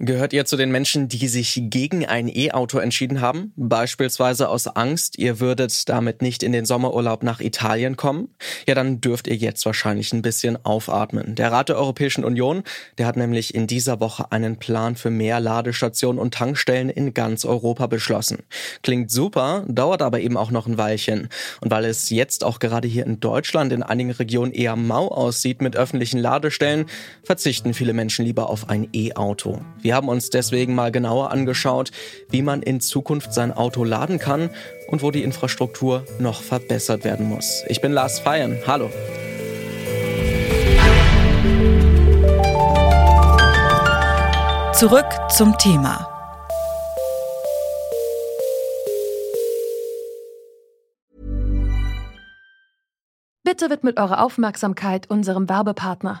Gehört ihr zu den Menschen, die sich gegen ein E-Auto entschieden haben? Beispielsweise aus Angst, ihr würdet damit nicht in den Sommerurlaub nach Italien kommen? Ja, dann dürft ihr jetzt wahrscheinlich ein bisschen aufatmen. Der Rat der Europäischen Union, der hat nämlich in dieser Woche einen Plan für mehr Ladestationen und Tankstellen in ganz Europa beschlossen. Klingt super, dauert aber eben auch noch ein Weilchen. Und weil es jetzt auch gerade hier in Deutschland in einigen Regionen eher mau aussieht mit öffentlichen Ladestellen, verzichten viele Menschen lieber auf ein E-Auto. Wir haben uns deswegen mal genauer angeschaut, wie man in Zukunft sein Auto laden kann und wo die Infrastruktur noch verbessert werden muss. Ich bin Lars Feiern. Hallo. Zurück zum Thema. Bitte widmet eure Aufmerksamkeit unserem Werbepartner.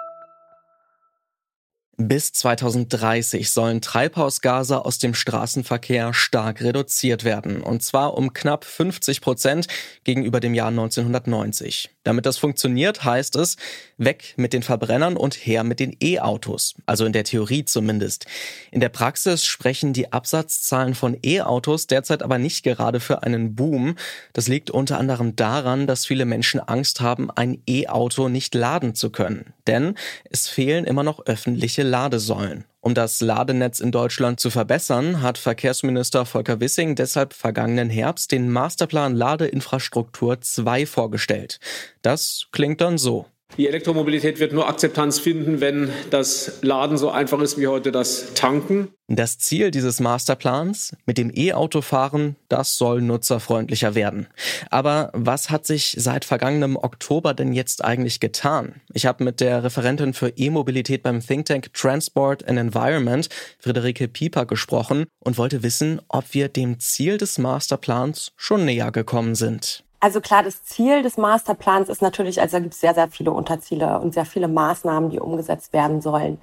Bis 2030 sollen Treibhausgase aus dem Straßenverkehr stark reduziert werden, und zwar um knapp 50 Prozent gegenüber dem Jahr 1990. Damit das funktioniert, heißt es, weg mit den Verbrennern und her mit den E-Autos, also in der Theorie zumindest. In der Praxis sprechen die Absatzzahlen von E-Autos derzeit aber nicht gerade für einen Boom. Das liegt unter anderem daran, dass viele Menschen Angst haben, ein E-Auto nicht laden zu können. Denn es fehlen immer noch öffentliche Ladesäulen. Um das Ladenetz in Deutschland zu verbessern, hat Verkehrsminister Volker Wissing deshalb vergangenen Herbst den Masterplan Ladeinfrastruktur 2 vorgestellt. Das klingt dann so. Die Elektromobilität wird nur Akzeptanz finden, wenn das Laden so einfach ist wie heute das Tanken. Das Ziel dieses Masterplans mit dem E-Auto fahren, das soll nutzerfreundlicher werden. Aber was hat sich seit vergangenem Oktober denn jetzt eigentlich getan? Ich habe mit der Referentin für E-Mobilität beim Think Tank Transport and Environment, Friederike Pieper, gesprochen und wollte wissen, ob wir dem Ziel des Masterplans schon näher gekommen sind. Also klar, das Ziel des Masterplans ist natürlich, also da gibt es sehr, sehr viele Unterziele und sehr viele Maßnahmen, die umgesetzt werden sollen.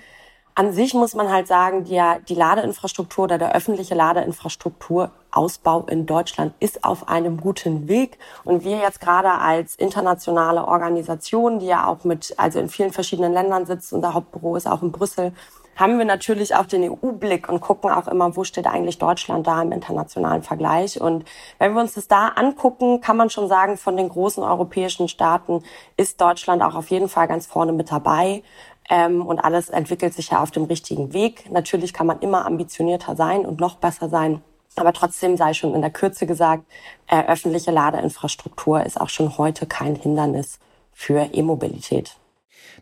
An sich muss man halt sagen, die, die Ladeinfrastruktur oder der öffentliche Ladeinfrastrukturausbau in Deutschland ist auf einem guten Weg. Und wir jetzt gerade als internationale Organisation, die ja auch mit, also in vielen verschiedenen Ländern sitzt, unser Hauptbüro ist auch in Brüssel, haben wir natürlich auch den EU-Blick und gucken auch immer, wo steht eigentlich Deutschland da im internationalen Vergleich. Und wenn wir uns das da angucken, kann man schon sagen, von den großen europäischen Staaten ist Deutschland auch auf jeden Fall ganz vorne mit dabei. Ähm, und alles entwickelt sich ja auf dem richtigen Weg. Natürlich kann man immer ambitionierter sein und noch besser sein. Aber trotzdem sei schon in der Kürze gesagt, äh, öffentliche Ladeinfrastruktur ist auch schon heute kein Hindernis für E-Mobilität.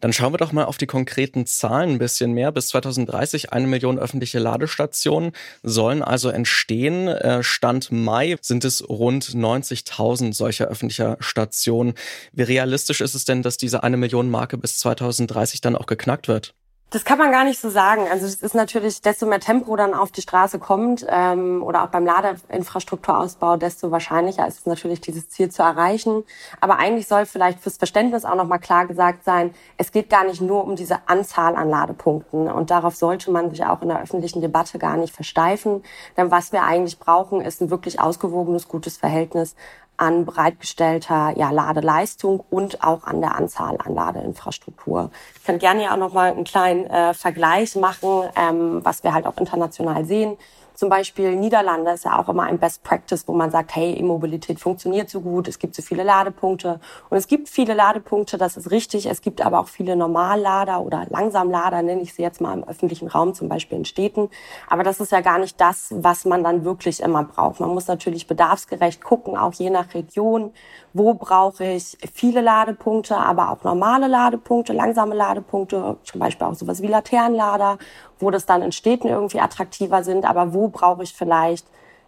Dann schauen wir doch mal auf die konkreten Zahlen ein bisschen mehr. Bis 2030 eine Million öffentliche Ladestationen sollen also entstehen. Äh, Stand Mai sind es rund 90.000 solcher öffentlicher Stationen. Wie realistisch ist es denn, dass diese eine Million Marke bis 2030 dann auch geknackt wird? Das kann man gar nicht so sagen. Also es ist natürlich, desto mehr Tempo dann auf die Straße kommt ähm, oder auch beim Ladeinfrastrukturausbau, desto wahrscheinlicher ist es natürlich, dieses Ziel zu erreichen. Aber eigentlich soll vielleicht fürs Verständnis auch nochmal klar gesagt sein, es geht gar nicht nur um diese Anzahl an Ladepunkten. Und darauf sollte man sich auch in der öffentlichen Debatte gar nicht versteifen. Denn was wir eigentlich brauchen, ist ein wirklich ausgewogenes, gutes Verhältnis an bereitgestellter ja, Ladeleistung und auch an der Anzahl an Ladeinfrastruktur. Ich kann gerne ja auch noch mal einen kleinen äh, Vergleich machen, ähm, was wir halt auch international sehen. Zum Beispiel Niederlande ist ja auch immer ein Best Practice, wo man sagt, hey, E-Mobilität funktioniert so gut, es gibt so viele Ladepunkte. Und es gibt viele Ladepunkte, das ist richtig. Es gibt aber auch viele Normallader oder Langsamlader, nenne ich sie jetzt mal im öffentlichen Raum, zum Beispiel in Städten. Aber das ist ja gar nicht das, was man dann wirklich immer braucht. Man muss natürlich bedarfsgerecht gucken, auch je nach Region, wo brauche ich viele Ladepunkte, aber auch normale Ladepunkte, langsame Ladepunkte, zum Beispiel auch sowas wie Laternenlader wo das dann in Städten irgendwie attraktiver sind, aber wo brauche ich vielleicht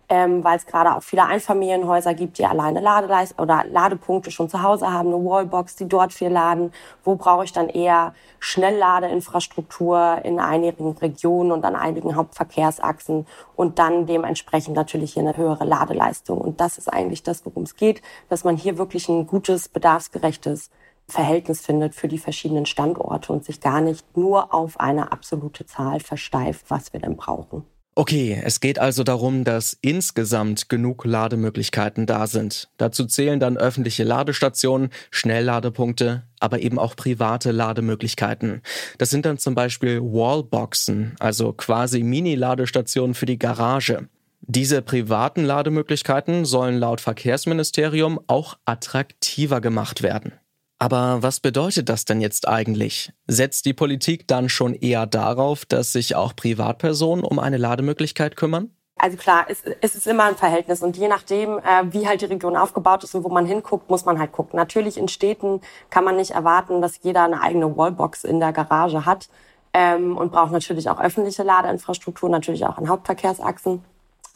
ähm, weil es gerade auch viele Einfamilienhäuser gibt, die alleine Ladeleist oder Ladepunkte schon zu Hause haben, eine Wallbox, die dort viel laden. Wo brauche ich dann eher Schnellladeinfrastruktur in einigen Regionen und an einigen Hauptverkehrsachsen und dann dementsprechend natürlich hier eine höhere Ladeleistung. Und das ist eigentlich das, worum es geht, dass man hier wirklich ein gutes, bedarfsgerechtes Verhältnis findet für die verschiedenen Standorte und sich gar nicht nur auf eine absolute Zahl versteift, was wir denn brauchen. Okay, es geht also darum, dass insgesamt genug Lademöglichkeiten da sind. Dazu zählen dann öffentliche Ladestationen, Schnellladepunkte, aber eben auch private Lademöglichkeiten. Das sind dann zum Beispiel Wallboxen, also quasi Mini-Ladestationen für die Garage. Diese privaten Lademöglichkeiten sollen laut Verkehrsministerium auch attraktiver gemacht werden. Aber was bedeutet das denn jetzt eigentlich? Setzt die Politik dann schon eher darauf, dass sich auch Privatpersonen um eine Lademöglichkeit kümmern? Also klar, es, es ist immer ein Verhältnis und je nachdem, äh, wie halt die Region aufgebaut ist und wo man hinguckt, muss man halt gucken. Natürlich in Städten kann man nicht erwarten, dass jeder eine eigene Wallbox in der Garage hat ähm, und braucht natürlich auch öffentliche Ladeinfrastruktur, natürlich auch an Hauptverkehrsachsen.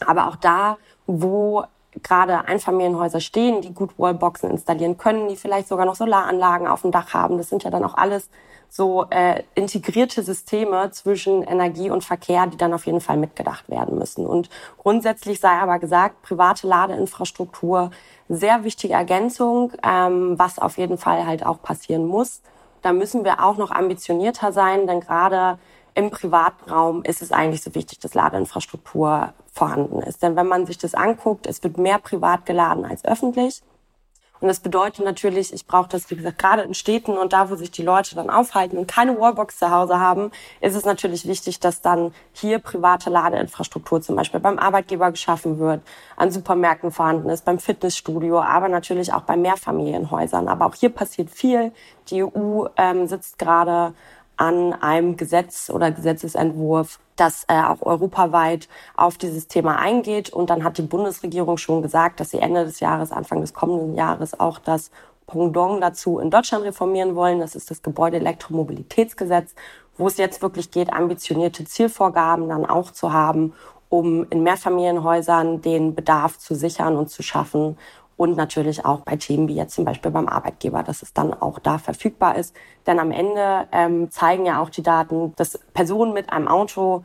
Aber auch da, wo gerade Einfamilienhäuser stehen, die gut Wallboxen installieren können, die vielleicht sogar noch Solaranlagen auf dem Dach haben. Das sind ja dann auch alles so äh, integrierte Systeme zwischen Energie und Verkehr, die dann auf jeden Fall mitgedacht werden müssen. Und grundsätzlich sei aber gesagt, private Ladeinfrastruktur, sehr wichtige Ergänzung, ähm, was auf jeden Fall halt auch passieren muss. Da müssen wir auch noch ambitionierter sein, denn gerade im privaten Raum ist es eigentlich so wichtig, dass Ladeinfrastruktur vorhanden ist. Denn wenn man sich das anguckt, es wird mehr privat geladen als öffentlich. Und das bedeutet natürlich, ich brauche das, wie gesagt, gerade in Städten und da, wo sich die Leute dann aufhalten und keine Wallbox zu Hause haben, ist es natürlich wichtig, dass dann hier private Ladeinfrastruktur zum Beispiel beim Arbeitgeber geschaffen wird, an Supermärkten vorhanden ist, beim Fitnessstudio, aber natürlich auch bei Mehrfamilienhäusern. Aber auch hier passiert viel. Die EU ähm, sitzt gerade an einem Gesetz oder Gesetzesentwurf, das äh, auch europaweit auf dieses Thema eingeht. Und dann hat die Bundesregierung schon gesagt, dass sie Ende des Jahres, Anfang des kommenden Jahres auch das Pendant dazu in Deutschland reformieren wollen. Das ist das Gebäude-Elektromobilitätsgesetz, wo es jetzt wirklich geht, ambitionierte Zielvorgaben dann auch zu haben, um in Mehrfamilienhäusern den Bedarf zu sichern und zu schaffen und natürlich auch bei Themen wie jetzt zum Beispiel beim Arbeitgeber, dass es dann auch da verfügbar ist. Denn am Ende ähm, zeigen ja auch die Daten, dass Personen mit einem Auto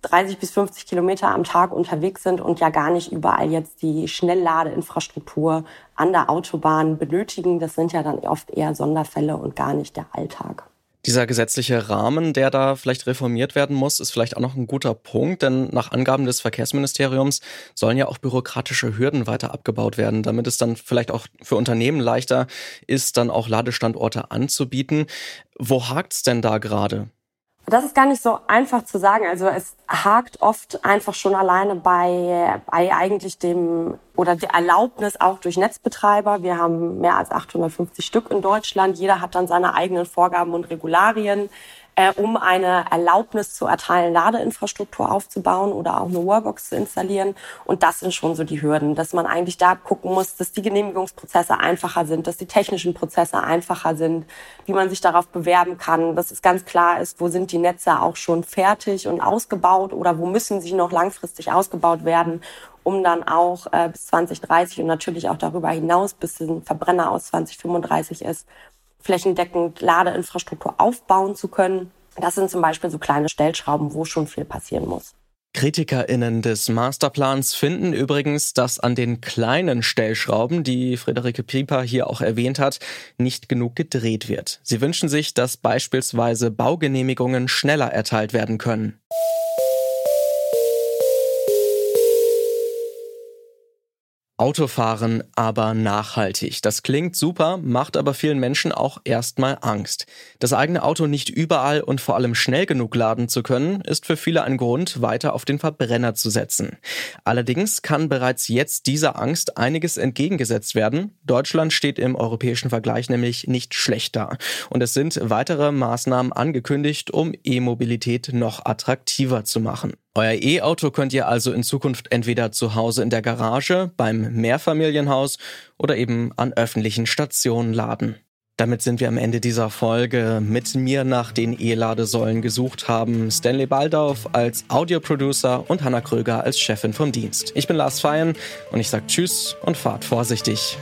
30 bis 50 Kilometer am Tag unterwegs sind und ja gar nicht überall jetzt die Schnellladeinfrastruktur an der Autobahn benötigen. Das sind ja dann oft eher Sonderfälle und gar nicht der Alltag. Dieser gesetzliche Rahmen, der da vielleicht reformiert werden muss, ist vielleicht auch noch ein guter Punkt, denn nach Angaben des Verkehrsministeriums sollen ja auch bürokratische Hürden weiter abgebaut werden, damit es dann vielleicht auch für Unternehmen leichter ist, dann auch Ladestandorte anzubieten. Wo hakt's denn da gerade? Das ist gar nicht so einfach zu sagen. Also es hakt oft einfach schon alleine bei, bei eigentlich dem oder der Erlaubnis auch durch Netzbetreiber. Wir haben mehr als 850 Stück in Deutschland. Jeder hat dann seine eigenen Vorgaben und Regularien äh, um eine Erlaubnis zu erteilen, Ladeinfrastruktur aufzubauen oder auch eine Wallbox zu installieren. Und das sind schon so die Hürden, dass man eigentlich da gucken muss, dass die Genehmigungsprozesse einfacher sind, dass die technischen Prozesse einfacher sind, wie man sich darauf bewerben kann, dass es ganz klar ist, wo sind die Netze auch schon fertig und ausgebaut oder wo müssen sie noch langfristig ausgebaut werden um dann auch äh, bis 2030 und natürlich auch darüber hinaus, bis ein Verbrenner aus 2035 ist, flächendeckend Ladeinfrastruktur aufbauen zu können. Das sind zum Beispiel so kleine Stellschrauben, wo schon viel passieren muss. KritikerInnen des Masterplans finden übrigens, dass an den kleinen Stellschrauben, die Friederike Pieper hier auch erwähnt hat, nicht genug gedreht wird. Sie wünschen sich, dass beispielsweise Baugenehmigungen schneller erteilt werden können. Autofahren aber nachhaltig. Das klingt super, macht aber vielen Menschen auch erstmal Angst. Das eigene Auto nicht überall und vor allem schnell genug laden zu können, ist für viele ein Grund, weiter auf den Verbrenner zu setzen. Allerdings kann bereits jetzt dieser Angst einiges entgegengesetzt werden. Deutschland steht im europäischen Vergleich nämlich nicht schlechter. Und es sind weitere Maßnahmen angekündigt, um E-Mobilität noch attraktiver zu machen. Euer E-Auto könnt ihr also in Zukunft entweder zu Hause in der Garage, beim Mehrfamilienhaus oder eben an öffentlichen Stationen laden. Damit sind wir am Ende dieser Folge. Mit mir nach den E-Ladesäulen gesucht haben Stanley Baldauf als Audioproducer und Hanna Kröger als Chefin vom Dienst. Ich bin Lars Feyen und ich sage Tschüss und fahrt vorsichtig.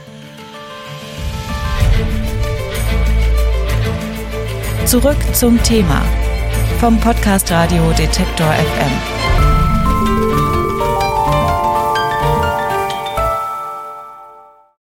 Zurück zum Thema vom Podcast Radio Detektor FM.